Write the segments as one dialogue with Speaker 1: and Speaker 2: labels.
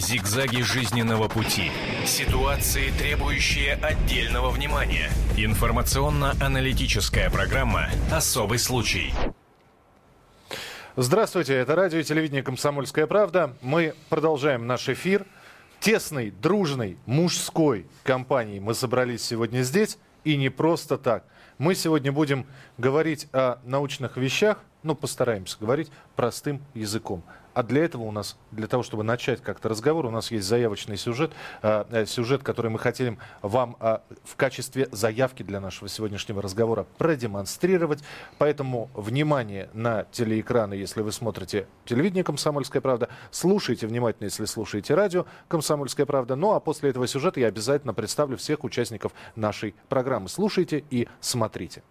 Speaker 1: Зигзаги жизненного пути. Ситуации, требующие отдельного внимания. Информационно-аналитическая программа «Особый случай».
Speaker 2: Здравствуйте, это радио и телевидение «Комсомольская правда». Мы продолжаем наш эфир. Тесной, дружной, мужской компанией мы собрались сегодня здесь. И не просто так. Мы сегодня будем говорить о научных вещах, ну, постараемся говорить простым языком. А для этого у нас, для того, чтобы начать как-то разговор, у нас есть заявочный сюжет, э, э, сюжет, который мы хотим вам э, в качестве заявки для нашего сегодняшнего разговора продемонстрировать. Поэтому внимание на телеэкраны, если вы смотрите телевидение «Комсомольская правда», слушайте внимательно, если слушаете радио «Комсомольская правда». Ну а после этого сюжета я обязательно представлю всех участников нашей программы. Слушайте и смотрите.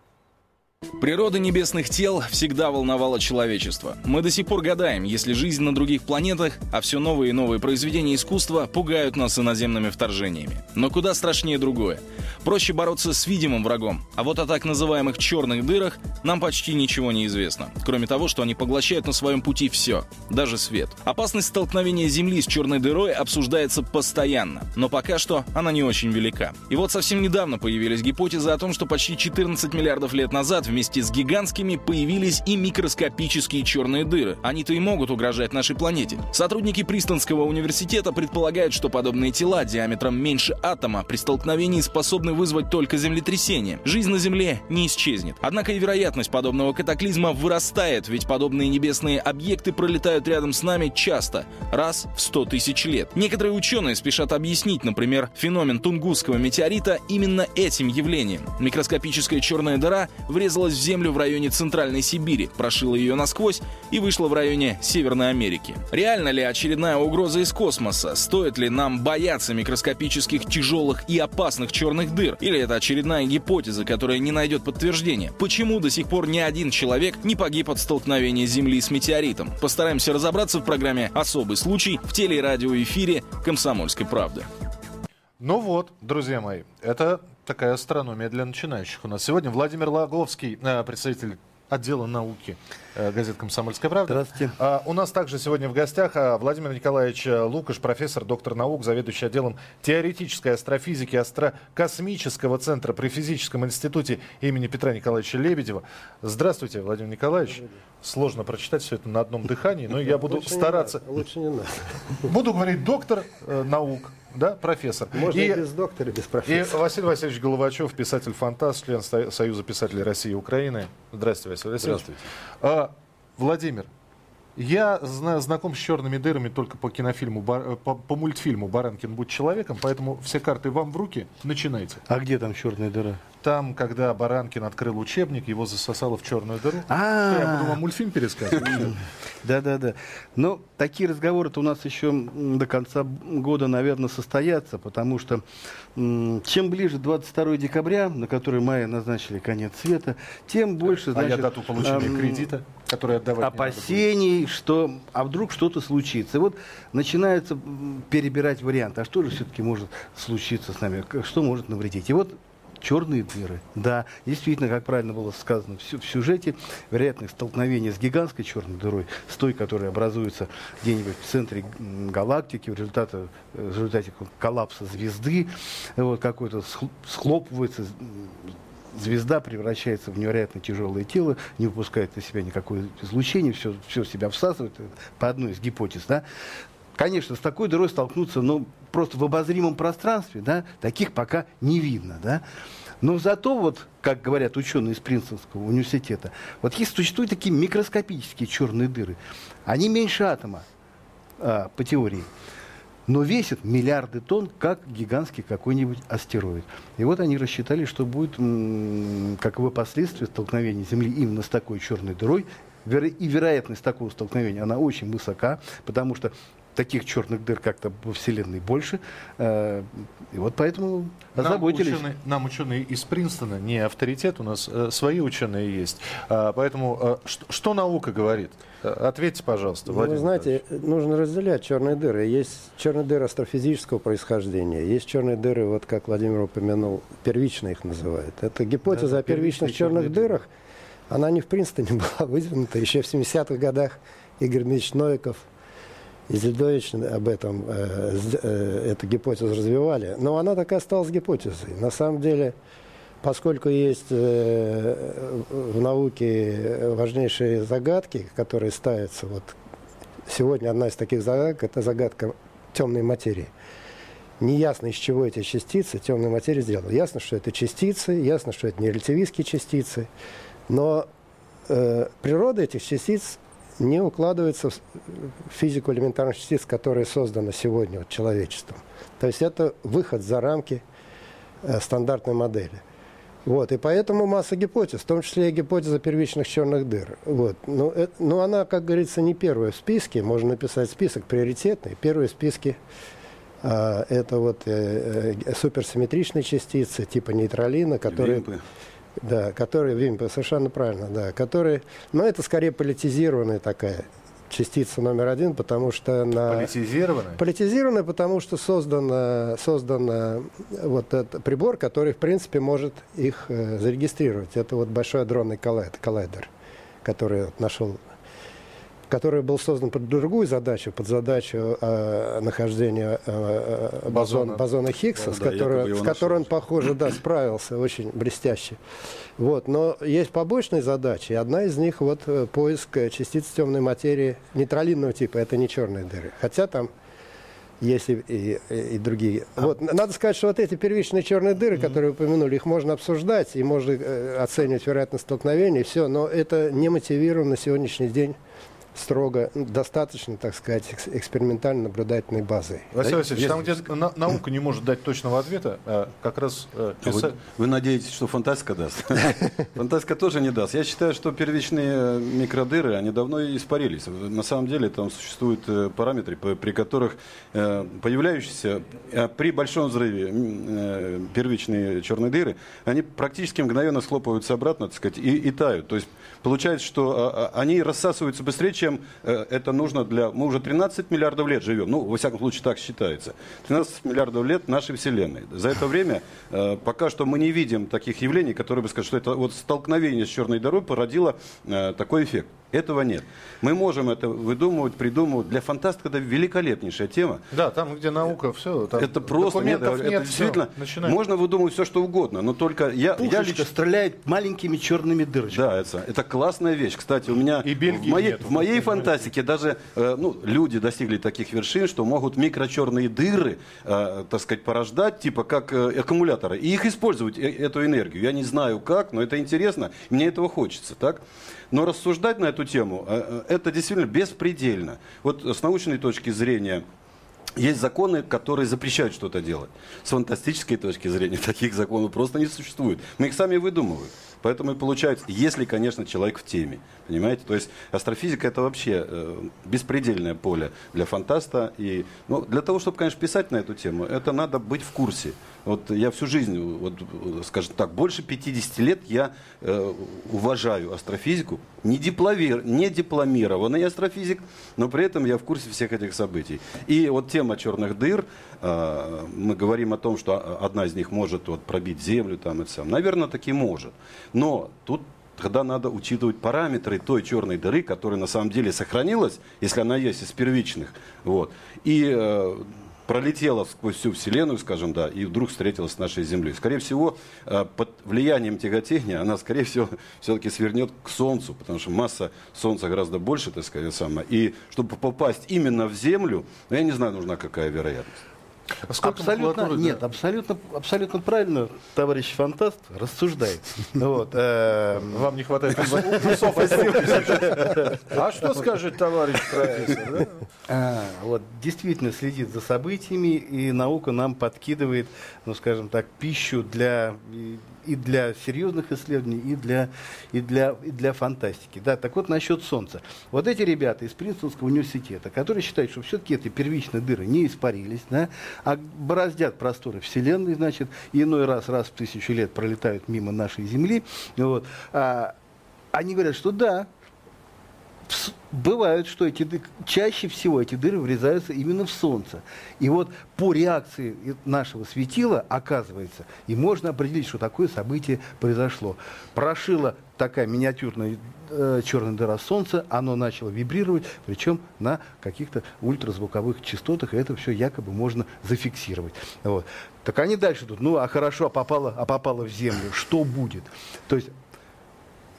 Speaker 3: Природа небесных тел всегда волновала человечество. Мы до сих пор гадаем, если жизнь на других планетах, а все новые и новые произведения искусства пугают нас иноземными вторжениями. Но куда страшнее другое. Проще бороться с видимым врагом, а вот о так называемых черных дырах нам почти ничего не известно. Кроме того, что они поглощают на своем пути все, даже свет. Опасность столкновения Земли с черной дырой обсуждается постоянно, но пока что она не очень велика. И вот совсем недавно появились гипотезы о том, что почти 14 миллиардов лет назад вместе с гигантскими появились и микроскопические черные дыры. Они-то и могут угрожать нашей планете. Сотрудники Пристонского университета предполагают, что подобные тела диаметром меньше атома при столкновении способны вызвать только землетрясение. Жизнь на Земле не исчезнет. Однако и вероятность подобного катаклизма вырастает, ведь подобные небесные объекты пролетают рядом с нами часто, раз в 100 тысяч лет. Некоторые ученые спешат объяснить, например, феномен Тунгусского метеорита именно этим явлением. Микроскопическая черная дыра врезалась врезалась в землю в районе Центральной Сибири, прошила ее насквозь и вышла в районе Северной Америки. Реально ли очередная угроза из космоса? Стоит ли нам бояться микроскопических, тяжелых и опасных черных дыр? Или это очередная гипотеза, которая не найдет подтверждения? Почему до сих пор ни один человек не погиб от столкновения Земли с метеоритом? Постараемся разобраться в программе «Особый случай» в телерадиоэфире «Комсомольской правды».
Speaker 2: Ну вот, друзья мои, это такая астрономия для начинающих у нас. Сегодня Владимир Лаговский, э, представитель отдела науки газет «Комсомольская правда».
Speaker 4: Здравствуйте.
Speaker 2: А, у нас также сегодня в гостях а, Владимир Николаевич э, Лукаш, профессор, доктор наук, заведующий отделом теоретической астрофизики Астрокосмического центра при Физическом институте имени Петра Николаевича Лебедева. Здравствуйте, Владимир Николаевич. Сложно прочитать все это на одном дыхании, но я буду
Speaker 4: Лучше
Speaker 2: стараться.
Speaker 4: Не надо, лучше не надо.
Speaker 2: Буду говорить доктор э, наук, да, профессор.
Speaker 4: Можно
Speaker 2: И-
Speaker 4: и без доктора, без
Speaker 2: и
Speaker 4: профессора.
Speaker 2: Василий Васильевич Головачев, писатель-фантаст, член Со- Союза писателей России и Украины. Здравствуйте, Василий Васильевич.
Speaker 4: Здравствуйте.
Speaker 2: Владимир, я зна- знаком с черными дырами только по кинофильму, э, по, по мультфильму «Баранкин, будь человеком», поэтому все карты вам в руки, начинайте.
Speaker 4: А где там черная дыра?
Speaker 2: Там, когда Баранкин открыл учебник, его засосало в черную дыру.
Speaker 4: А.
Speaker 2: Я буду вам мультфильм пересказывать?
Speaker 4: Да, да, да. Но такие разговоры-то у нас еще до конца года, наверное, состоятся, потому что чем ближе 22 декабря, на который мая назначили конец света, тем больше,
Speaker 2: А я дату получения кредита, который отдавать
Speaker 4: опасений, что а вдруг что-то случится. И вот начинается перебирать варианты. А что же все-таки может случиться с нами? Что может навредить? И вот черные дыры. Да, действительно, как правильно было сказано в, сю- в сюжете, вероятность столкновения с гигантской черной дырой, с той, которая образуется где-нибудь в центре галактики в результате, э, в результате коллапса звезды, вот, какой-то схл- схлопывается звезда превращается в невероятно тяжелое тело, не выпускает на себя никакое излучение, все, все себя всасывает, э, по одной из гипотез, да. Конечно, с такой дырой столкнуться, ну, просто в обозримом пространстве, да, таких пока не видно, да. Но зато, вот, как говорят ученые из Принстонского университета, вот есть, существуют такие микроскопические черные дыры. Они меньше атома, а, по теории но весит миллиарды тонн, как гигантский какой-нибудь астероид. И вот они рассчитали, что будет, м, каковы последствия столкновения Земли именно с такой черной дырой. И вероятность такого столкновения, она очень высока, потому что таких черных дыр как-то во Вселенной больше. Э, И вот поэтому
Speaker 2: Нам
Speaker 4: озаботились.
Speaker 2: ученые, нам ученые из Принстона не авторитет, у нас э, свои ученые есть. А, поэтому э, что, что наука говорит? Э, Ответьте, пожалуйста,
Speaker 5: Ну,
Speaker 2: Владимир
Speaker 5: вы знаете, нужно разделять черные дыры. Есть черные дыры астрофизического происхождения, есть черные дыры, вот как Владимир упомянул, первичные их называют. Это гипотеза
Speaker 4: Да,
Speaker 5: о первичных черных
Speaker 4: дыры.
Speaker 5: дырах. Она не в Принстоне была выдвинута еще в 70-х годах. Игорь Дмитриевич Новиков И об этом, э, э, эту гипотезу развивали. Но она так и осталась гипотезой. На самом деле, поскольку есть э, в науке важнейшие загадки, которые ставятся, вот сегодня одна из таких загадок – это загадка темной материи. Неясно, из чего эти частицы темной материи сделаны. Ясно, что это частицы, ясно, что это не релятивистские частицы, но э, природа этих частиц не укладывается в физику элементарных частиц, которая создана сегодня вот, человечеством. То есть это выход за рамки э, стандартной модели. Вот, и поэтому масса гипотез, в том числе и гипотеза первичных черных дыр. Вот. Но, это, но она, как говорится, не первая в списке. Можно написать список приоритетный. Первые в списке э, это вот э, э, суперсимметричные частицы типа нейтралина, которые... Вимпы. Да, которые, Вимпы, совершенно правильно, да, которые, но это скорее политизированная такая частица номер один, потому что на...
Speaker 2: Политизированная?
Speaker 5: Политизированная, потому что создан, создан вот этот прибор, который, в принципе, может их э, зарегистрировать. Это вот большой адронный коллайдер, который вот нашел который был создан под другую задачу, под задачу э, нахождения э, э бозона, бозона Хиггса, с, да, которой, с которой он, похоже, да, справился очень блестяще. Вот, но есть побочные задачи, и одна из них вот э, поиск частиц темной материи нейтралинного типа, это не черные дыры. Хотя там есть и, и, и другие. А. Вот, надо сказать, что вот эти первичные черные дыры, mm-hmm. которые вы упомянули, их можно обсуждать и можно э, оценивать вероятность столкновения, все, но это не мотивировано на сегодняшний день строго, достаточно, так сказать, экспериментально-наблюдательной базой.
Speaker 2: Василий Васильевич, там, где на, наука не может дать точного ответа, а как раз...
Speaker 6: Э, а вы, вы надеетесь, что фантастика даст? Фантастика тоже не даст. Я считаю, что первичные микродыры, они давно испарились. На самом деле там существуют э, параметры, при которых э, появляющиеся при большом взрыве первичные черные дыры, они практически мгновенно схлопываются обратно, так сказать, и, и тают. То есть получается, что а, а, они рассасываются быстрее, чем э, это нужно для... Мы уже 13 миллиардов лет живем, ну, во всяком случае, так считается. 13 миллиардов лет нашей Вселенной. За это время э, пока что мы не видим таких явлений, которые бы сказали, что это вот столкновение с черной дырой породило э, такой эффект. Этого нет. Мы можем это выдумывать, придумывать. Для фантастика это великолепнейшая тема.
Speaker 2: Да, там, где наука, все. Там
Speaker 6: это просто нет, нет, это действительно все, можно выдумывать все, что угодно, но только я,
Speaker 4: я лично стреляет маленькими черными дырочками.
Speaker 6: Да, это, это классная вещь. Кстати, у меня И в моей, нет, в моей фантастике даже э, ну, люди достигли таких вершин, что могут микрочерные дыры, э, так сказать, порождать, типа как э, аккумуляторы, и их использовать э, эту энергию. Я не знаю как, но это интересно, мне этого хочется, так? Но рассуждать на эту тему, э, э, это действительно беспредельно. Вот с научной точки зрения есть законы, которые запрещают что-то делать. С фантастической точки зрения таких законов просто не существует. Мы их сами выдумываем. Поэтому и получается, если, конечно, человек в теме. Понимаете? То есть астрофизика это вообще э, беспредельное поле для фантаста. И, ну, для того, чтобы, конечно, писать на эту тему, это надо быть в курсе. Вот я всю жизнь, вот, скажем так, больше 50 лет я э, уважаю астрофизику. Не, дипломир, не дипломированный астрофизик, но при этом я в курсе всех этих событий. И вот тема черных дыр, э, мы говорим о том, что одна из них может вот, пробить Землю, там, это сам. наверное, таки может. Но тут тогда надо учитывать параметры той черной дыры, которая на самом деле сохранилась, если она есть из первичных. Вот. И э, пролетела сквозь всю Вселенную, скажем, да, и вдруг встретилась с нашей Землей. Скорее всего, э, под влиянием тяготения она, скорее всего, все-таки свернет к Солнцу, потому что масса Солнца гораздо больше, так сказать, самое. И чтобы попасть именно в Землю, ну, я не знаю, нужна какая вероятность.
Speaker 4: А абсолютно, нет, абсолютно, абсолютно правильно товарищ фантаст рассуждает. Вот,
Speaker 2: э, Вам не хватает усов А что скажет товарищ профессор?
Speaker 4: А, вот, действительно следит за событиями, и наука нам подкидывает, ну, скажем так, пищу для и для серьезных исследований, и для, и для, и для фантастики. Да, так вот, насчет Солнца. Вот эти ребята из Принстонского университета, которые считают, что все-таки эти первичные дыры не испарились, да, а бороздят просторы Вселенной, значит, иной раз, раз в тысячу лет пролетают мимо нашей Земли, вот, а, они говорят, что да, бывает, что эти чаще всего эти дыры врезаются именно в Солнце. И вот по реакции нашего светила, оказывается, и можно определить, что такое событие произошло. Прошила такая миниатюрная э, черная дыра Солнца, оно начало вибрировать, причем на каких-то ультразвуковых частотах, и это все якобы можно зафиксировать. Вот. Так они дальше тут, ну а хорошо, а попало, а попало в Землю, что будет? То есть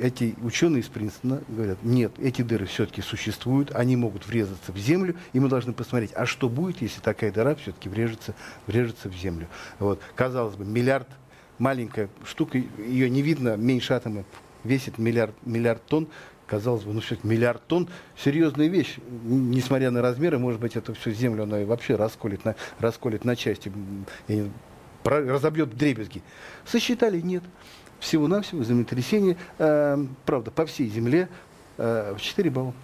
Speaker 4: эти ученые из Принстона говорят, нет, эти дыры все-таки существуют, они могут врезаться в землю, и мы должны посмотреть, а что будет, если такая дыра все-таки врежется, врежется в землю. Вот. Казалось бы, миллиард, маленькая штука, ее не видно, меньше атома, весит миллиард, миллиард тонн, казалось бы, ну все миллиард тонн, серьезная вещь, несмотря на размеры, может быть, это все землю она вообще расколет на, расколет на части, разобьет дребезги. Сосчитали, нет всего-навсего землетрясение, э, правда, по всей земле э, в 4 балла.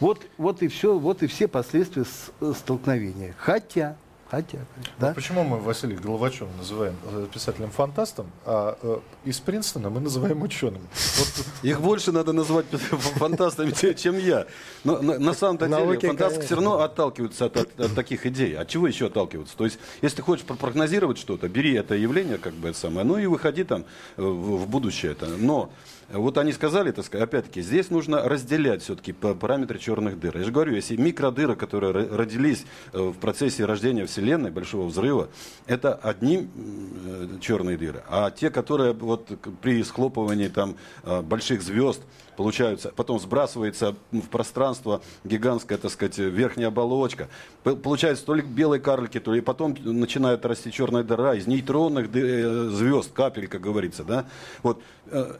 Speaker 4: Вот, вот и все, вот и все последствия э, столкновения. Хотя, Хотя,
Speaker 2: да? почему мы Василия Головачева называем э, писателем-фантастом, а э, из Принстона мы называем ученым?
Speaker 6: Вот. Их больше надо назвать фантастами, чем я. Но на, на самом-то деле фантасты все равно отталкиваются от, от, от таких идей. От чего еще отталкиваться? То есть, если ты хочешь прогнозировать что-то, бери это явление, как бы это самое, ну и выходи там э, в, в будущее. Это. Но вот они сказали, так сказать, опять-таки, здесь нужно разделять все-таки параметры черных дыр. Я же говорю, если микродыры, которые родились э, в процессе рождения Вселенной, большого взрыва, это одни э, черные дыры. А те, которые вот при схлопывании там э, больших звезд, получаются, потом сбрасывается в пространство гигантская, так сказать, верхняя оболочка. Получается то ли белые карлики, то ли потом начинает расти черная дыра из нейтронных звезд, капель, как говорится. Да? Вот.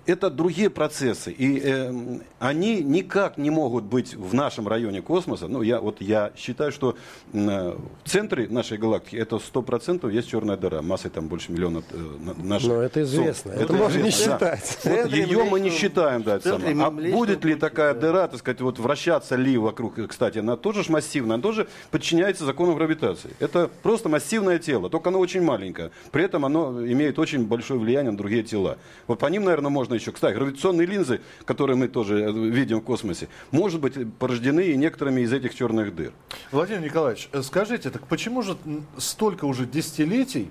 Speaker 6: Это другие процессы, и э, они никак не могут быть в нашем районе космоса. Ну, я, вот я считаю, что э, в центре нашей галактики это 100% есть черная дыра, массой там больше миллиона э, наших.
Speaker 5: Но это известно, это, это можно не считать.
Speaker 6: Да. Вот ее мы не считаем, да, это самое. А будет ли такая дыра, так сказать, вот вращаться ли вокруг, кстати, она тоже ж массивная, она тоже подчиняется закону гравитации. Это просто массивное тело, только оно очень маленькое. При этом оно имеет очень большое влияние на другие тела. Вот по ним, наверное, можно еще, кстати, гравитационные линзы, которые мы тоже э, видим в космосе, может быть порождены и некоторыми из этих черных дыр.
Speaker 2: Владимир Николаевич, э, скажите, так почему же столько уже десятилетий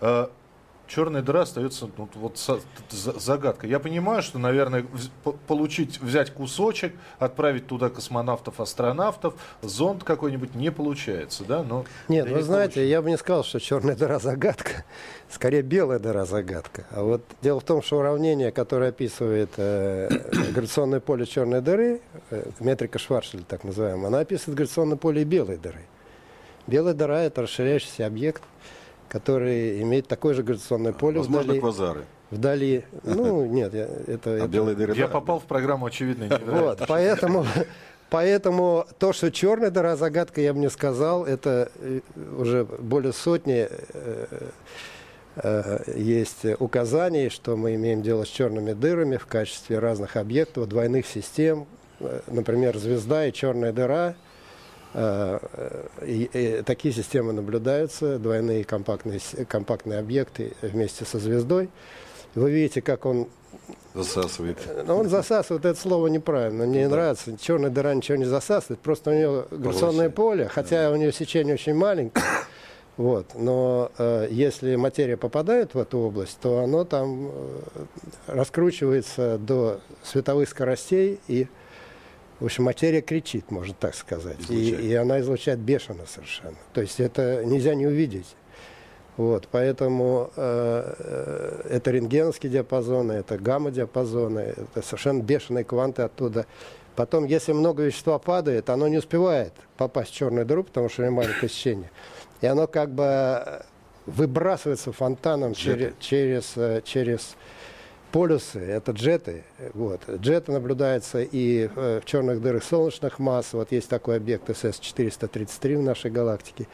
Speaker 2: э, черная дыра остается ну, вот загадка. Я понимаю, что, наверное, получить, взять кусочек, отправить туда космонавтов, астронавтов, зонд какой-нибудь не получается, да? Но
Speaker 5: Нет, вы не знаете, получится. я бы не сказал, что черная дыра загадка, скорее белая дыра загадка. А вот дело в том, что уравнение, которое описывает э, гравитационное поле черной дыры, э, метрика Шварцшильда так называемая, она описывает гравитационное поле белой дыры. Белая дыра – это расширяющийся объект, который имеет такое же гравитационное поле
Speaker 6: Возможно,
Speaker 5: вдали.
Speaker 6: квазары.
Speaker 5: Вдали. Ну, нет, я, это... А это...
Speaker 6: белые дыры,
Speaker 2: Я попал в программу «Очевидно».
Speaker 5: Вот, поэтому... Поэтому то, что черная дыра загадка, я бы не сказал, это э, уже более сотни э, э, есть указаний, что мы имеем дело с черными дырами в качестве разных объектов, двойных систем. Например, звезда и черная дыра – и, и такие системы наблюдаются, двойные компактные, компактные объекты вместе со звездой. Вы видите, как он
Speaker 6: Засасывает.
Speaker 5: Ну, он засасывает, это слово неправильно, мне не да. нравится. Черная дыра ничего не засасывает, просто у нее гравитационное поле, хотя да. у нее сечение очень маленькое. Вот. Но э, если материя попадает в эту область, то оно там э, раскручивается до световых скоростей и в общем, материя кричит, можно так сказать. И, и она излучает бешено совершенно. То есть это нельзя не увидеть. Вот, поэтому э, э, это рентгеновские диапазоны, это гамма-диапазоны, это совершенно бешеные кванты оттуда. Потом, если много вещества падает, оно не успевает попасть в черную дыру, потому что у него маленькое сечение. И оно как бы выбрасывается фонтаном через, через, э, через полюсы, это джеты. Вот. Джеты наблюдаются и э, в черных дырах солнечных масс. Вот есть такой объект СС-433 в нашей галактике.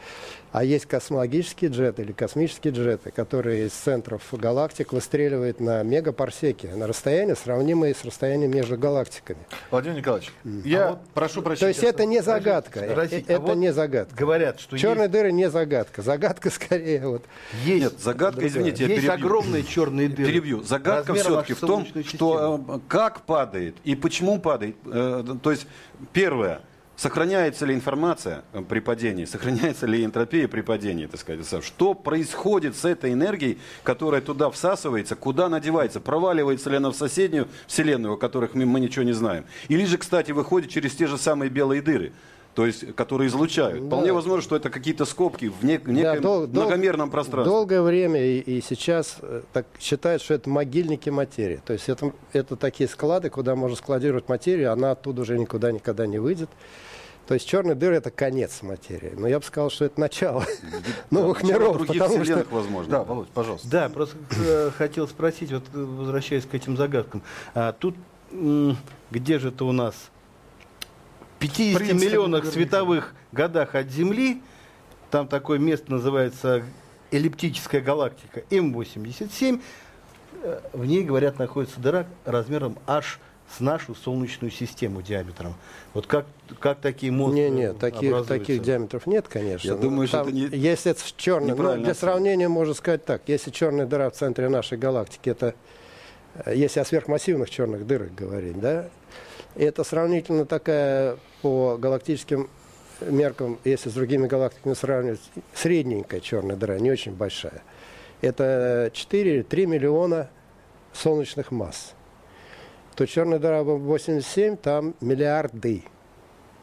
Speaker 5: А есть космологические джеты или космические джеты, которые из центров галактик выстреливают на мегапарсеки, на расстояние, сравнимое с расстоянием между галактиками.
Speaker 2: Владимир Николаевич, mm. я а вот, прошу прощения.
Speaker 5: То есть это не загадка. Россия, это а вот не загадка.
Speaker 2: Говорят, что
Speaker 5: черные есть... дыры не загадка. Загадка скорее вот.
Speaker 6: Есть. Нет, загадка, извините,
Speaker 4: я есть перебью. огромные черные дыры.
Speaker 6: Перебью. Загадка все все-таки в том, что э, как падает и почему падает. Э, то есть, первое, Сохраняется ли информация э, при падении, сохраняется ли энтропия при падении, так сказать, что происходит с этой энергией, которая туда всасывается, куда она девается, проваливается ли она в соседнюю вселенную, о которых мы, мы ничего не знаем, или же, кстати, выходит через те же самые белые дыры, то есть, которые излучают. Да. Вполне возможно, что это какие-то скобки в, нек- в неком да, дол- многомерном пространстве.
Speaker 5: Долгое время и, и сейчас э, так считают, что это могильники материи. То есть это, это такие склады, куда можно складировать материю, она оттуда уже никуда никогда не выйдет. То есть черные дыры это конец материи. Но я бы сказал, что это начало новых миров.
Speaker 6: Потому что... возможно.
Speaker 2: Да, Володь, пожалуйста.
Speaker 4: Да, просто э, хотел спросить, вот э, возвращаясь к этим загадкам. А, тут где же это у нас 50 миллионах световых годах от Земли, там такое место называется эллиптическая галактика М87, э, в ней, говорят, находится дыра размером аж с нашу Солнечную систему диаметром. Вот как, как такие монстры
Speaker 5: Нет, нет, таких, таких диаметров нет, конечно.
Speaker 6: Я думаю, что это не
Speaker 5: Если это черный, ну, для сравнения можно сказать так, если черная дыра в центре нашей галактики, это, если о сверхмассивных черных дырах говорить, да, это сравнительно такая по галактическим меркам, если с другими галактиками сравнивать, средненькая черная дыра, не очень большая. Это 4-3 миллиона солнечных масс то черная дыра 87, там миллиарды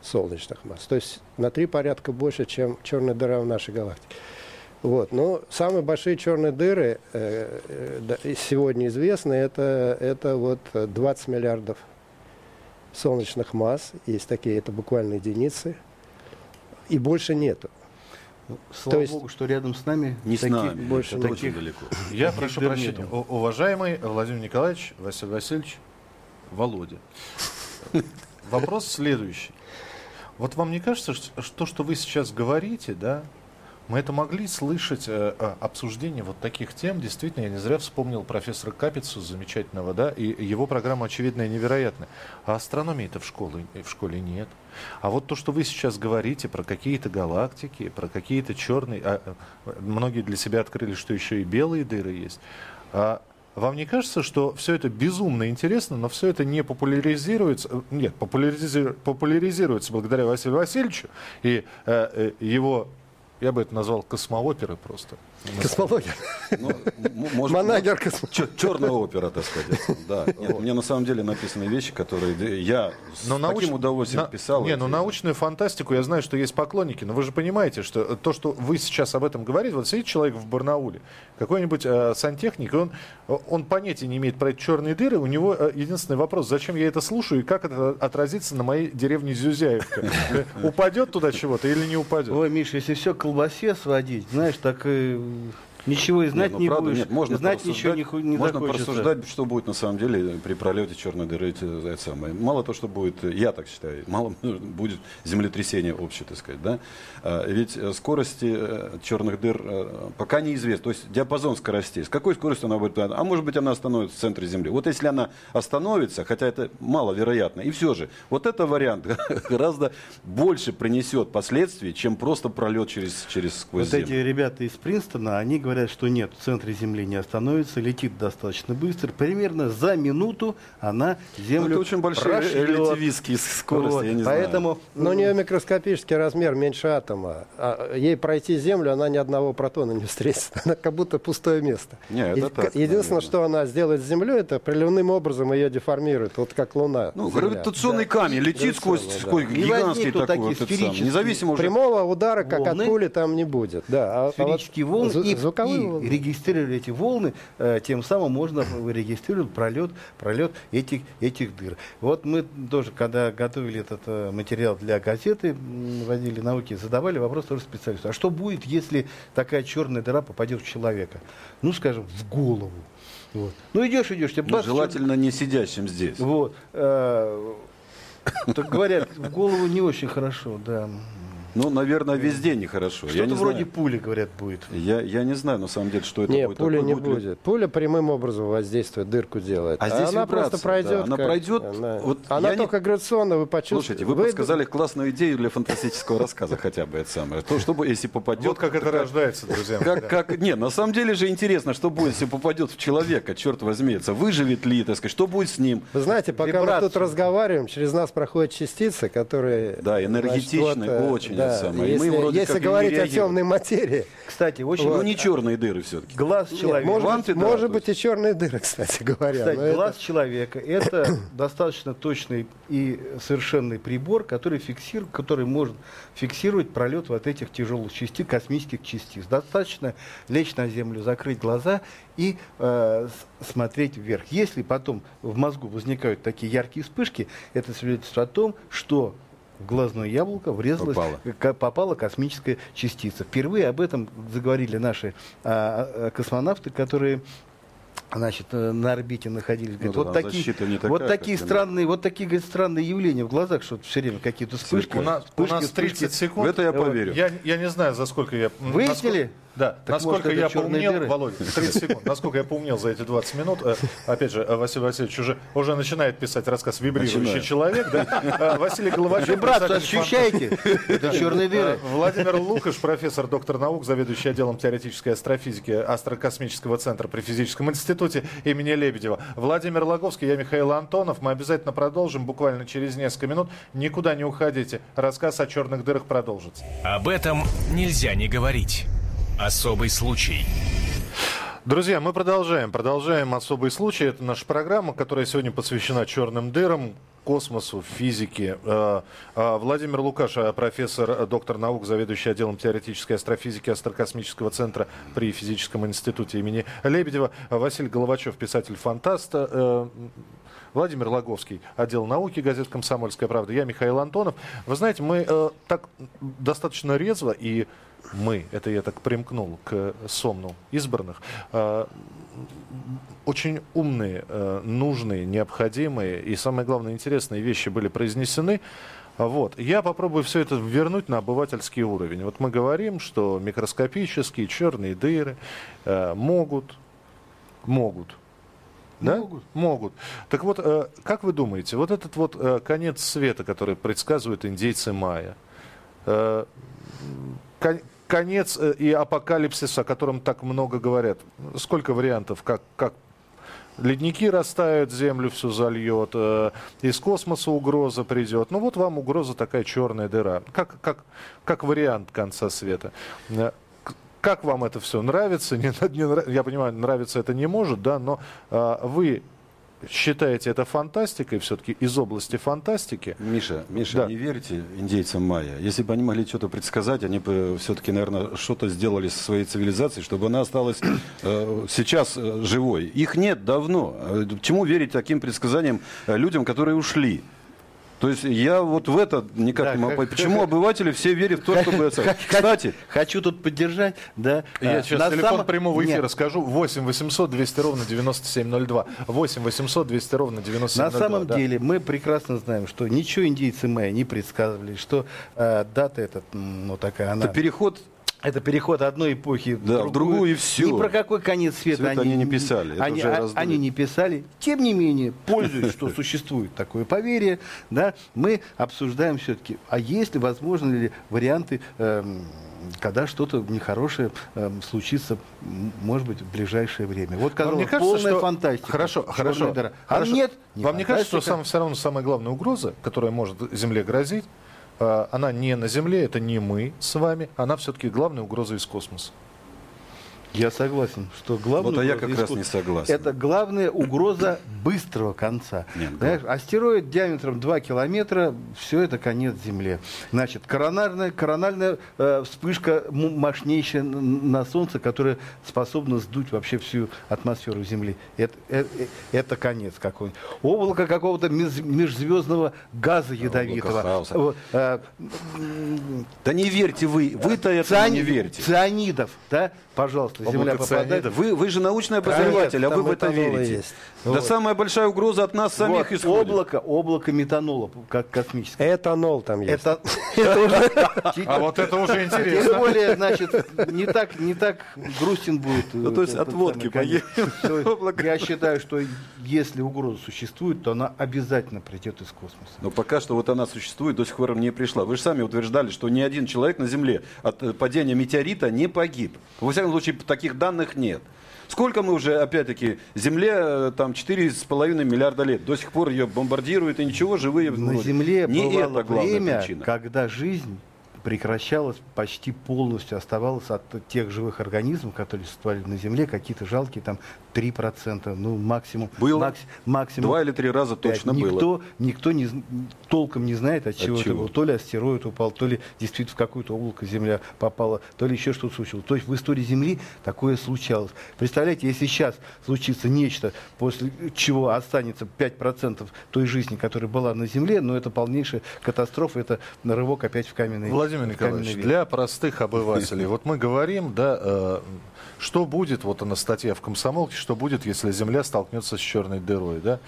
Speaker 5: солнечных масс. То есть на три порядка больше, чем черная дыра в нашей галактике. Вот. Но самые большие черные дыры э, э, сегодня известны, это, это вот 20 миллиардов солнечных масс. Есть такие, это буквально единицы. И больше нету.
Speaker 4: Слава То Богу, что рядом с нами
Speaker 6: не таких, с нами,
Speaker 4: больше это таких, очень далеко.
Speaker 2: Я прошу прощения, уважаемый Владимир Николаевич, Василий Васильевич, Володя. Вопрос следующий. Вот вам не кажется, что то, что вы сейчас говорите, да, мы это могли слышать, э, э, обсуждение вот таких тем. Действительно, я не зря вспомнил профессора Капицу, замечательного, да, и его программа очевидная и невероятная. А астрономии-то в школе, в школе нет. А вот то, что вы сейчас говорите про какие-то галактики, про какие-то черные... А, э, многие для себя открыли, что еще и белые дыры есть. А вам не кажется, что все это безумно интересно, но все это не популяризируется? Э, нет, популяризируется, благодаря Василию Васильевичу и э, э, его я бы это назвал космооперы просто.
Speaker 5: Космология. Ну,
Speaker 6: Манагер космология. Черная опера, так сказать. Да. Нет, мне на самом деле написаны вещи, которые я с но таким удовольствием на, писал.
Speaker 2: Не, ну научную фантастику, я знаю, что есть поклонники, но вы же понимаете, что то, что вы сейчас об этом говорите, вот сидит человек в Барнауле, какой-нибудь э, сантехник, он, он понятия не имеет про эти черные дыры, у него э, единственный вопрос, зачем я это слушаю и как это отразится на моей деревне Зюзяевка? Упадет туда чего-то или не упадет?
Speaker 4: Ой, Миша, если все к колбасе сводить, знаешь, так и Ничего и знать нет, ну, не правда, будешь. Нет,
Speaker 6: можно
Speaker 4: знать ничего не, не
Speaker 6: Можно захочется. порассуждать, что будет на самом деле при пролете черной дыры. Это самое. Мало то, что будет, я так считаю, мало будет землетрясение общее, так сказать. Да? А, ведь э, скорости э, черных дыр э, пока неизвестны. То есть диапазон скоростей. С какой скоростью она будет? А может быть она остановится в центре Земли. Вот если она остановится, хотя это маловероятно, и все же, вот это вариант гораздо больше принесет последствий, чем просто пролет через, через сквозь
Speaker 4: Вот землю. эти ребята из Принстона, они говорят, говорят, что нет, в центре Земли не остановится, летит достаточно быстро. Примерно за минуту она Землю Это
Speaker 6: очень большие релятивистские скорости, вот. я не
Speaker 5: Поэтому, знаю. Но у нее микроскопический размер меньше атома. А ей пройти Землю, она ни одного протона не встретит. Она как будто пустое место.
Speaker 6: Нет, это так,
Speaker 5: Единственное, наверное. что она сделает с Землей, это приливным образом ее деформирует, вот как Луна.
Speaker 6: Ну, гравитационный да. камень летит сквозь, да. сквозь гигантский такой вот сферический.
Speaker 5: Независимо уже. Прямого удара, как волны, от пули, там не будет.
Speaker 4: Да, а, сферические а вот волны и, и регистрировали эти волны, э, тем самым можно регистрировать пролет, пролет этих, этих дыр. Вот мы тоже, когда готовили этот э, материал для газеты, водили науки, задавали вопрос тоже специалисту. А что будет, если такая черная дыра попадет в человека? Ну, скажем, в голову. Вот. Ну, идешь, идешь, тебе
Speaker 6: ну, Желательно не сидящим здесь.
Speaker 4: Вот. Э, так говорят, в голову не очень хорошо, да.
Speaker 6: Ну, наверное, везде нехорошо.
Speaker 4: Что-то вроде знаю. пули, говорят, будет.
Speaker 6: Я, я не знаю, на самом деле, что это
Speaker 5: Нет,
Speaker 6: будет.
Speaker 5: пуля не будет. будет. Пуля прямым образом воздействует, дырку делает.
Speaker 6: А, а здесь
Speaker 5: она просто пройдет. Да,
Speaker 6: она как, пройдет.
Speaker 5: Она, вот она только не... градационно, вы почувствуете.
Speaker 6: Слушайте, вы, вы подсказали классную идею для фантастического рассказа хотя бы это самое. То, чтобы, если попадет...
Speaker 2: Вот как это рождается, друзья.
Speaker 6: Как, как, не, на самом деле же интересно, что будет, если попадет в человека, черт возьми, это выживет ли, так сказать, что будет с ним.
Speaker 5: Вы знаете, пока мы тут разговариваем, через нас проходят частицы, которые...
Speaker 6: Да, энергетичные, очень.
Speaker 5: Если говорить о темной материи.
Speaker 6: Кстати, очень... Ну, не черные дыры все-таки.
Speaker 4: Глаз человека.
Speaker 5: Может, быть, может быть и черные дыры, кстати говоря.
Speaker 4: Кстати, глаз это... человека – это достаточно точный и совершенный прибор, который, фиксирует, который может фиксировать пролет вот этих тяжелых частиц, космических частиц. Достаточно лечь на Землю, закрыть глаза и э, смотреть вверх. Если потом в мозгу возникают такие яркие вспышки, это свидетельствует о том, что в глазное яблоко врезалась, попала. попала космическая частица. Впервые об этом заговорили наши а, а, космонавты, которые значит, э, на орбите находились. Говорит, ну, вот, такие, такая, вот такие странные, вот такие говорит, странные явления в глазах, что все время какие-то вспышки. У
Speaker 2: нас, вспышки, у нас 30 вспышки. секунд.
Speaker 6: В это я поверю.
Speaker 2: Я, я не знаю, за сколько я...
Speaker 4: Выяснили? Насколько...
Speaker 2: Да, так насколько может, я поумнел, дыры? Володя, 30 секунд, насколько я поумнел за эти 20 минут, э, опять же, Василий Васильевич уже, уже начинает писать рассказ «Вибрирующий Начинаю. человек», да? Э, Василий Головачев.
Speaker 4: Вибрацию ощущаете? Это черные дыры. Э,
Speaker 2: Владимир Лукаш, профессор, доктор наук, заведующий отделом теоретической астрофизики Астрокосмического центра при физическом институте имени Лебедева. Владимир Логовский, я Михаил Антонов. Мы обязательно продолжим буквально через несколько минут. Никуда не уходите. Рассказ о черных дырах продолжится.
Speaker 1: Об этом нельзя не говорить. Особый случай.
Speaker 2: Друзья, мы продолжаем. Продолжаем особый случай. Это наша программа, которая сегодня посвящена черным дырам, космосу, физике. Э, э, Владимир Лукаша, профессор, доктор наук, заведующий отделом теоретической астрофизики Астрокосмического центра при Физическом институте имени Лебедева. Василий Головачев, писатель-фантаст. Э, Владимир Логовский, отдел науки, газет «Комсомольская правда». Я Михаил Антонов. Вы знаете, мы э, так достаточно резво и мы, это я так примкнул к сомну избранных, э, очень умные, э, нужные, необходимые и, самое главное, интересные вещи были произнесены. Вот. Я попробую все это вернуть на обывательский уровень. Вот мы говорим, что микроскопические черные дыры э, могут, могут, да? Могут. Могут. Так вот, э, как вы думаете, вот этот вот э, конец света, который предсказывают индейцы майя, э, конец э, и апокалипсис, о котором так много говорят. Сколько вариантов, как, как ледники растают, землю всю зальет, э, из космоса угроза придет. Ну вот вам угроза такая черная дыра. Как, как, как вариант конца света. Э, как вам это все нравится? Не, не, я понимаю, нравится это не может, да, но э, вы считаете это фантастикой, все-таки из области фантастики.
Speaker 6: Миша, Миша, да. не верьте индейцам майя. Если бы они могли что-то предсказать, они бы все-таки, наверное, что-то сделали со своей цивилизацией, чтобы она осталась э, сейчас э, живой. Их нет давно. Э, чему верить таким предсказаниям э, людям, которые ушли? То есть я вот в это никак да, не могу понять. Почему обыватели все верят в то, чтобы...
Speaker 4: Кстати... Хочу тут поддержать, да.
Speaker 2: Я сейчас телефон прямого эфира скажу. 8 800 200 ровно 9702. 8 800 200 ровно 9702.
Speaker 4: На самом деле мы прекрасно знаем, что ничего индейцы майя не предсказывали, что э, дата эта, ну такая она...
Speaker 6: Это переход
Speaker 4: это переход одной эпохи
Speaker 6: в, да, другую. в другую и все.
Speaker 4: Ни про какой конец света
Speaker 6: Свет они, они не писали. Это
Speaker 4: они, а, они не писали. Тем не менее, пользуясь, что существует такое поверье, да, мы обсуждаем все-таки, а есть ли, возможно ли варианты, эм, когда что-то нехорошее эм, случится, может быть, в ближайшее время. Вот казалось, мне кажется, полная что... фантастика.
Speaker 2: Хорошо, хорошо. Дыра. А хорошо. нет, не Вам не кажется, что сам, все равно самая главная угроза, которая может Земле грозить, она не на Земле, это не мы с вами, она все-таки главная угроза из космоса.
Speaker 4: Я согласен, что главное...
Speaker 6: Вот а я как раз не согласен.
Speaker 4: Это главная угроза быстрого конца. Нет, Знаешь, астероид диаметром 2 километра, все это конец Земли. Значит, коронарная, корональная э, вспышка мощнейшая на Солнце, которая способна сдуть вообще всю атмосферу Земли. Это, это, э, это конец какой-нибудь. Облако какого-то межзвездного газа ядовитого. Вот,
Speaker 6: э, да не верьте вы, вы-то это не верьте.
Speaker 4: Цианидов, да, пожалуйста,
Speaker 6: Земля попадает. Вы, вы же научный обозреватель, а вы в это верите. Есть. Да вот. самая большая угроза от нас самих вот,
Speaker 4: исходит. Облако, облако метанола, как космическое.
Speaker 5: Этанол там есть. Это,
Speaker 2: а вот это уже интересно.
Speaker 4: Тем более, значит, не так, не так грустен будет.
Speaker 6: Ну, то есть от водки
Speaker 4: Я считаю, что если угроза существует, то она обязательно придет из космоса.
Speaker 6: Но пока что вот она существует, до сих пор не пришла. Вы же сами утверждали, что ни один человек на Земле от э, падения метеорита не погиб. Во всяком случае, таких данных нет. Сколько мы уже, опять-таки, Земле э, там 4,5 миллиарда лет. До сих пор ее бомбардируют, и ничего, живые...
Speaker 4: На Земле не было это время, причина. когда жизнь прекращалась почти полностью, оставалась от тех живых организмов, которые существовали на Земле, какие-то жалкие там 3%, ну максимум.
Speaker 6: Было?
Speaker 4: Макс, максимум.
Speaker 6: Два или три раза точно
Speaker 4: никто,
Speaker 6: было.
Speaker 4: Никто не, толком не знает, от, от чего, чего это было. То ли астероид упал, то ли действительно в какое-то облако Земля попала, то ли еще что-то случилось. То есть в истории Земли такое случалось. Представляете, если сейчас случится нечто, после чего останется 5% той жизни, которая была на Земле, но это полнейшая катастрофа, это рывок опять в каменный
Speaker 2: Владимир Николаевич, для простых обывателей, вот мы говорим, да, э, что будет, вот она статья в «Комсомолке», что будет, если Земля столкнется с черной дырой, да?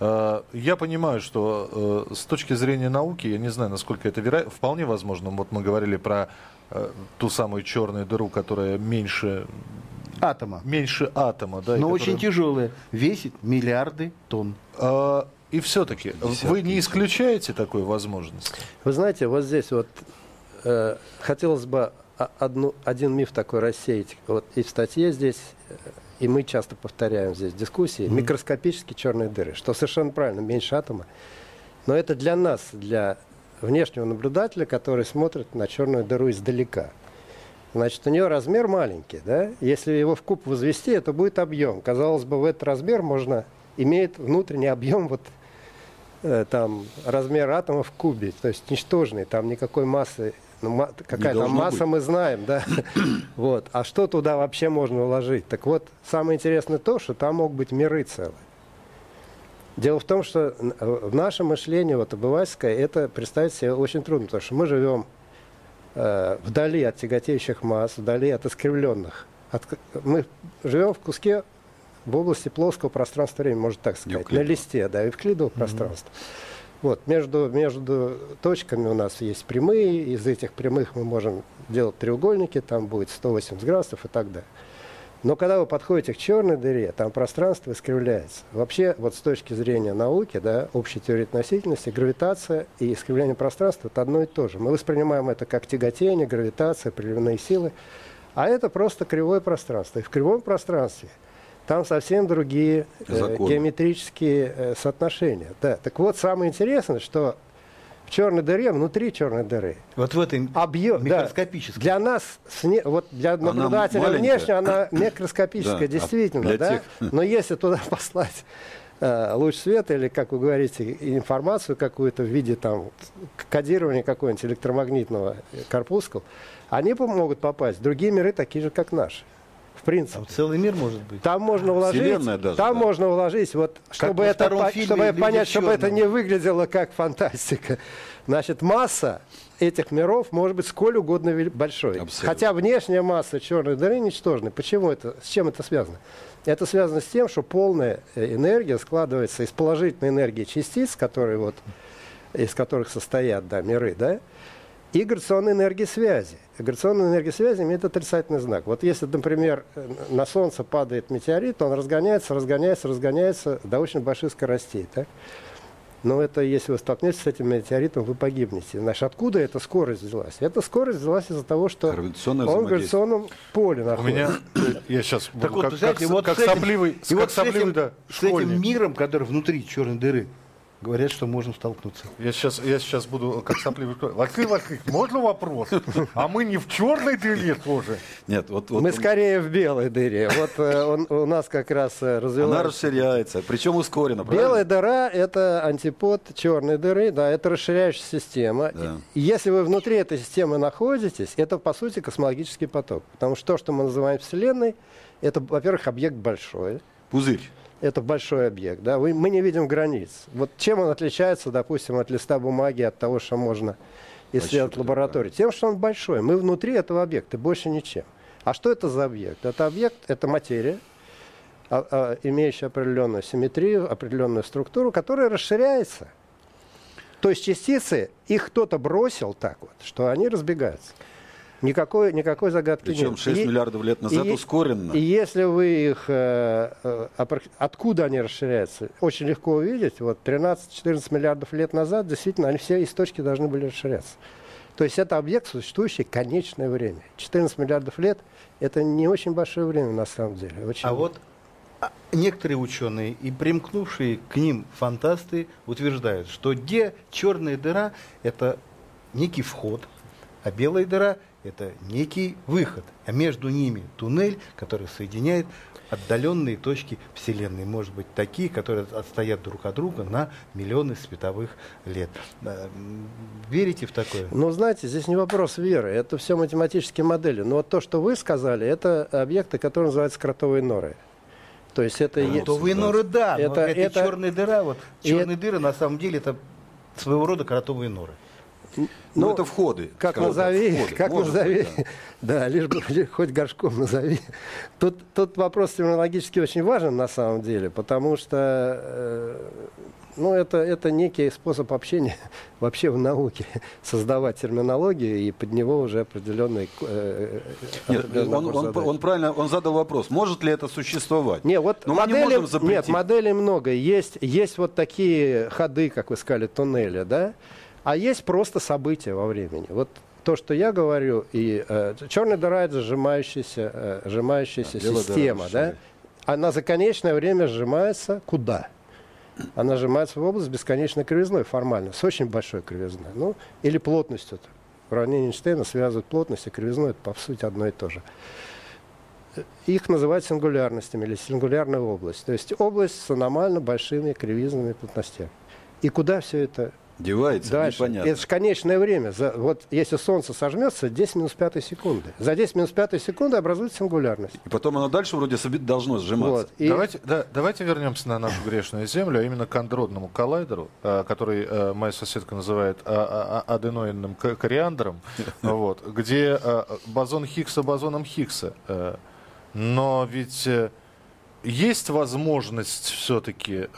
Speaker 2: Э, я понимаю, что э, с точки зрения науки, я не знаю, насколько это вероятно, вполне возможно, вот мы говорили про ту самую черную дыру, которая меньше
Speaker 4: атома.
Speaker 2: Меньше атома, да.
Speaker 4: Но очень которая... тяжелая, весит миллиарды тонн.
Speaker 2: И все-таки вы не исключаете такой возможности?
Speaker 5: Вы знаете, вот здесь вот Э, хотелось бы одну, один миф такой рассеять. Вот и в статье здесь, э, и мы часто повторяем здесь в дискуссии, mm-hmm. микроскопические черные дыры, что совершенно правильно, меньше атома. Но это для нас, для внешнего наблюдателя, который смотрит на черную дыру издалека. Значит, у нее размер маленький, да? Если его в куб возвести, это будет объем. Казалось бы, в этот размер можно имеет внутренний объем вот э, там размер атома в кубе, то есть ничтожный, там никакой массы ну, какая там масса, быть. мы знаем, да. вот. А что туда вообще можно уложить? Так вот, самое интересное то, что там могут быть миры целые. Дело в том, что в нашем мышлении, вот обывательское, это представить себе очень трудно, потому что мы живем э, вдали от тяготеющих масс, вдали от искривленных. От, мы живем в куске в области плоского пространства времени, можно так сказать, на листе, да, евклидового mm-hmm. пространства. Вот, между, между точками у нас есть прямые, из этих прямых мы можем делать треугольники, там будет 180 градусов и так далее. Но когда вы подходите к черной дыре, там пространство искривляется. Вообще, вот с точки зрения науки, да, общей теории относительности, гравитация и искривление пространства – это одно и то же. Мы воспринимаем это как тяготение, гравитация, приливные силы. А это просто кривое пространство. И в кривом пространстве – там совсем другие э, геометрические э, соотношения. Да. Так вот, самое интересное, что в черной дыре, внутри черной дыры.
Speaker 4: Вот в этой
Speaker 5: объем, микроскопической. Да, для нас, вот для наблюдателя она внешне, она микроскопическая, да, действительно, да. Тех... Но если туда послать э, луч света или, как вы говорите, информацию какую-то в виде там кодирования какого-нибудь электромагнитного корпускула, они могут попасть в другие миры, такие же, как наши принципе. Там
Speaker 4: целый мир может быть.
Speaker 5: Там можно вложить, даже, там да. можно вложить, вот, чтобы, это, по, чтобы понять, чтобы это не выглядело как фантастика. Значит, масса этих миров может быть сколь угодно большой. Абсолютно. Хотя внешняя масса черной дыры ничтожна. Почему это? С чем это связано? Это связано с тем, что полная э, энергия складывается из положительной энергии частиц, которые вот, из которых состоят да, миры, да, и грационной энергии связи. Грационная энергия связи имеет отрицательный знак. Вот если, например, на Солнце падает метеорит, он разгоняется, разгоняется, разгоняется до очень больших скоростей. Так? Но это, если вы столкнетесь с этим метеоритом, вы погибнете. Значит, откуда эта скорость взялась? Эта скорость взялась из-за того, что он в гравитационном поле находится. У меня,
Speaker 2: я сейчас так вот, как, знаете, как, вот как сопливый,
Speaker 4: и вот сопливый, с этим, да, с этим миром, который внутри черной дыры, Говорят, что можно столкнуться.
Speaker 2: Я сейчас, я сейчас буду как сопливый. Василий Васильевич, можно вопрос? А мы не в черной дыре тоже?
Speaker 5: Нет, вот... вот мы он... скорее в белой дыре. Вот э, он, у нас как раз э, развивается...
Speaker 6: Она расширяется, причем ускоренно,
Speaker 5: правильно? Белая дыра – это антипод черной дыры, да, это расширяющая система. Да. И если вы внутри этой системы находитесь, это, по сути, космологический поток. Потому что то, что мы называем Вселенной, это, во-первых, объект большой.
Speaker 6: Пузырь
Speaker 5: это большой объект. Да? Мы не видим границ. Вот чем он отличается, допустим, от листа бумаги, от того, что можно исследовать в лаборатории? Тем, что он большой. Мы внутри этого объекта, больше ничем. А что это за объект? Это объект, это материя, а, а, имеющая определенную симметрию, определенную структуру, которая расширяется. То есть частицы, их кто-то бросил так вот, что они разбегаются. Никакой, никакой загадки
Speaker 6: Причем
Speaker 5: нет.
Speaker 6: 6 и, миллиардов лет назад
Speaker 5: и,
Speaker 6: ускоренно.
Speaker 5: И если вы их... Э, э, откуда они расширяются? Очень легко увидеть. Вот 13-14 миллиардов лет назад действительно они все из точки должны были расширяться. То есть это объект, существующий конечное время. 14 миллиардов лет – это не очень большое время на самом деле. Очень...
Speaker 4: А вот а, некоторые ученые и примкнувшие к ним фантасты утверждают, что где черная дыра – это некий вход, а белая дыра – это некий выход, а между ними туннель, который соединяет отдаленные точки Вселенной, может быть, такие, которые отстоят друг от друга на миллионы световых лет. Верите в такое?
Speaker 5: Ну, знаете, здесь не вопрос веры, это все математические модели. Но вот то, что вы сказали, это объекты, которые называются кротовые норы. То есть это
Speaker 4: кротовые норы, да, это, это, это черная дыра. Вот черные это... дыры на самом деле это своего рода кротовые норы.
Speaker 6: Ну, ну, это входы.
Speaker 5: Как назови, входы. как Может назови. Быть, да. да, лишь бы хоть горшком назови. Тут, тут вопрос терминологически очень важен на самом деле, потому что э, ну, это, это некий способ общения вообще в науке. Создавать терминологию и под него уже определенный... Э,
Speaker 6: э нет, он, он, он, правильно он задал вопрос, может ли это существовать?
Speaker 5: Нет, вот Но модели, не можем запретить. Нет, моделей много. Есть, есть вот такие ходы, как вы сказали, туннели, да? А есть просто события во времени. Вот то, что я говорю, и э, черная дыра это сжимающаяся, э, сжимающаяся а, система, да? Она за конечное время сжимается куда? Она сжимается в область бесконечной кривизной формально, с очень большой кривизной. Ну, или плотностью. Уравнение Эйнштейна связывают плотность и кривизну, это по сути одно и то же. Их называют сингулярностями или сингулярная область. То есть область с аномально большими кривизными плотностями. И куда все это
Speaker 6: Девается, Дальше. непонятно.
Speaker 5: Это же конечное время. За, вот если Солнце сожмется, 10 минус 5 секунды. За 10 минус 5 секунды образуется сингулярность.
Speaker 6: И потом оно дальше вроде должно сжиматься. Вот.
Speaker 2: И... Давайте, да, давайте вернемся на нашу грешную Землю, а именно к андродному коллайдеру, э, который э, моя соседка называет а, а, аденоидным кориандром, вот, где э, бозон Хиггса бозоном Хиггса. Но ведь есть возможность все-таки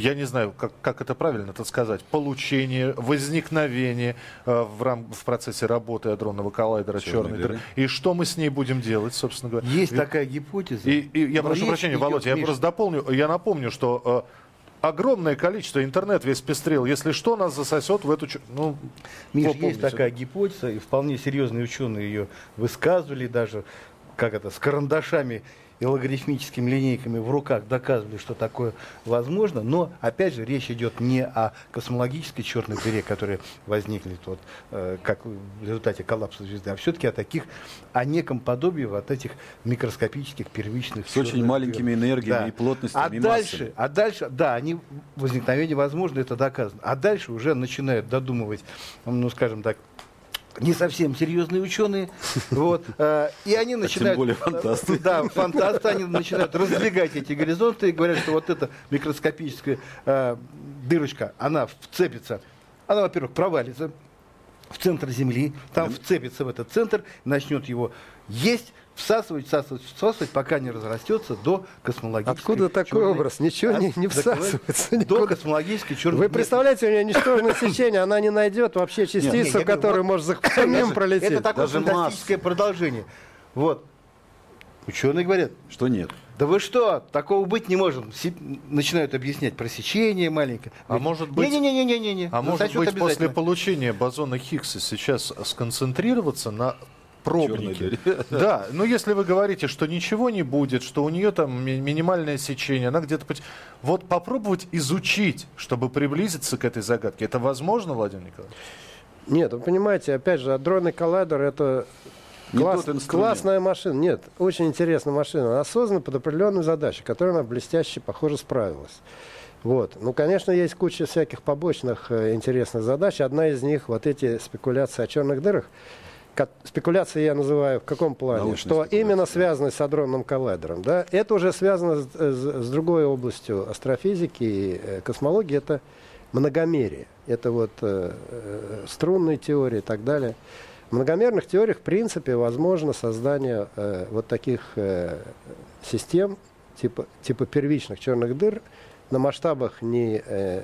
Speaker 2: я не знаю, как, как это правильно это сказать, получение, возникновение э, в, рам, в процессе работы адронного коллайдера черной, черной дыры. И что мы с ней будем делать, собственно говоря.
Speaker 4: Есть Ведь... такая гипотеза.
Speaker 2: И, и я прошу прощения, Володя, я просто дополню, я напомню, что э, огромное количество, интернет весь пестрел, если что, нас засосет в эту... Ну,
Speaker 4: Миш, есть такая гипотеза, и вполне серьезные ученые ее высказывали даже, как это, с карандашами и логарифмическими линейками в руках доказывали, что такое возможно, но, опять же, речь идет не о космологической черной дыре, которая возникнет вот, э, как в результате коллапса звезды, а все-таки о таких, о неком подобии вот этих микроскопических первичных
Speaker 6: С очень маленькими дыр. энергиями да. и плотностями,
Speaker 4: а
Speaker 6: и
Speaker 4: дальше,
Speaker 6: массами.
Speaker 4: А дальше, да, они, возникновение возможно, это доказано. А дальше уже начинают додумывать, ну, скажем так, не совсем серьезные ученые, вот, э, и они начинают...
Speaker 6: А тем более фантасты.
Speaker 4: Да, фантасты, они начинают раздвигать эти горизонты и говорят, что вот эта микроскопическая э, дырочка, она вцепится, она, во-первых, провалится в центр Земли, там вцепится в этот центр, начнет его есть, всасывать, всасывать, всасывать, пока не разрастется до космологической
Speaker 5: Откуда такой черной... образ? Ничего а, не, не всасывается.
Speaker 4: До космологической черной...
Speaker 5: Вы представляете, у нее ничтожное сечение, она не найдет вообще частицу, которая может за мимо пролететь.
Speaker 4: Это такое фантастическое продолжение. Вот. Ученые говорят,
Speaker 6: что нет.
Speaker 4: Да вы что, такого быть не может. Начинают объяснять про сечение маленькое.
Speaker 2: А может быть,
Speaker 4: не, не, не, не, не,
Speaker 2: а может быть после получения бозона Хиггса сейчас сконцентрироваться на пробники. Да, но если вы говорите, что ничего не будет, что у нее там ми- минимальное сечение, она где-то... Вот попробовать изучить, чтобы приблизиться к этой загадке, это возможно, Владимир Николаевич?
Speaker 5: Нет, вы понимаете, опять же, адронный коллайдер это Класс, классная машина. Нет, очень интересная машина. Она создана под определенную задачу, которую она блестяще, похоже, справилась. Вот. Ну, конечно, есть куча всяких побочных э, интересных задач. Одна из них вот эти спекуляции о черных дырах спекуляции я называю в каком плане? Научная что именно связано с адронным коллайдером. Да? Это уже связано с, с, с другой областью астрофизики и э, космологии. Это многомерие. Это вот э, э, струнные теории и так далее. В многомерных теориях, в принципе, возможно создание э, вот таких э, систем, типа, типа первичных черных дыр, на масштабах не, э,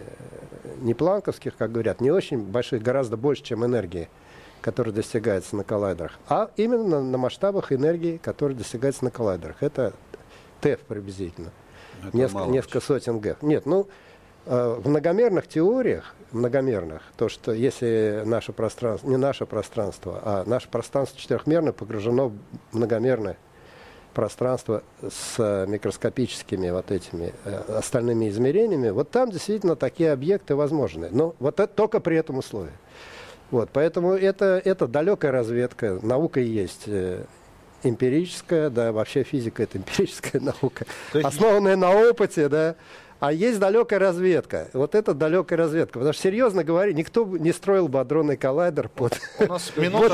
Speaker 5: не планковских, как говорят, не очень больших, гораздо больше, чем энергии, которая достигается на коллайдерах, а именно на масштабах энергии, которая достигается на коллайдерах. Это ТЭФ приблизительно. Это несколько, несколько сотен ГЭФ. Нет, ну, э, в многомерных теориях, многомерных, то, что если наше пространство, не наше пространство, а наше пространство четырехмерное погружено в многомерное пространство с микроскопическими вот этими э, остальными измерениями, вот там действительно такие объекты возможны. Но вот это только при этом условии. Вот, поэтому это, это далекая разведка. Наука есть э, эмпирическая, да, вообще физика это эмпирическая наука, есть... основанная на опыте, да. А есть далекая разведка. Вот это далекая разведка. Потому что, серьезно говоря, никто не строил бы адронный коллайдер под, под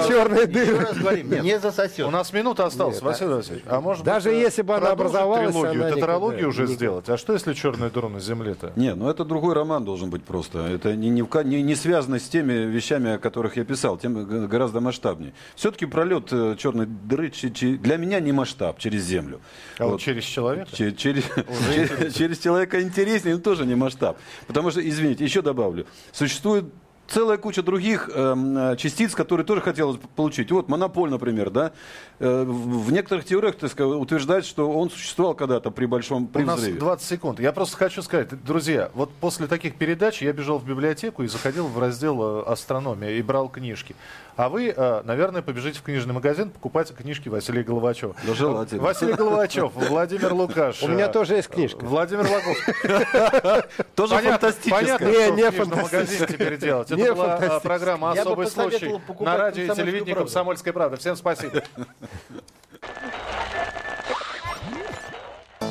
Speaker 5: черные дыры.
Speaker 4: Не засосет.
Speaker 2: У нас минута осталась, Василий Васильевич. А может
Speaker 5: Даже быть, если бы она образовалась...
Speaker 2: Трилогию,
Speaker 5: она
Speaker 2: тетралогию никогда, уже никогда. сделать. А что, если черная дыра на Земле-то?
Speaker 6: Не, ну это другой роман должен быть просто. Это не, не, не, не связано с теми вещами, о которых я писал, тем гораздо масштабнее. Все-таки пролет э, черной дыры для меня не масштаб через Землю.
Speaker 2: А вот, вот через человека?
Speaker 6: Через, через, через человека интереснее, но тоже не масштаб. Потому что, извините, еще добавлю. Существует целая куча других э, частиц, которые тоже хотелось получить. Вот монополь, например, да. Э, в некоторых теориях так сказать, утверждают, что он существовал когда-то при большом при
Speaker 2: У взрыве. нас 20 секунд. Я просто хочу сказать, друзья, вот после таких передач я бежал в библиотеку и заходил в раздел э, астрономия и брал книжки. А вы, э, наверное, побежите в книжный магазин покупать книжки Василия Головачева.
Speaker 6: Да желательно.
Speaker 2: Василий Головачев, Владимир Лукаш.
Speaker 5: У меня тоже есть книжка.
Speaker 2: Владимир Лаковский.
Speaker 6: Тоже фантастическая.
Speaker 2: Понятно, не, не фантастическая. теперь делать. Это была программа «Особый случай» на радио и телевидении «Комсомольская правда». Всем спасибо.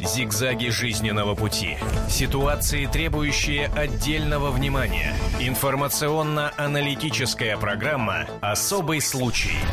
Speaker 1: Зигзаги жизненного пути. Ситуации, требующие отдельного внимания. Информационно-аналитическая программа «Особый случай».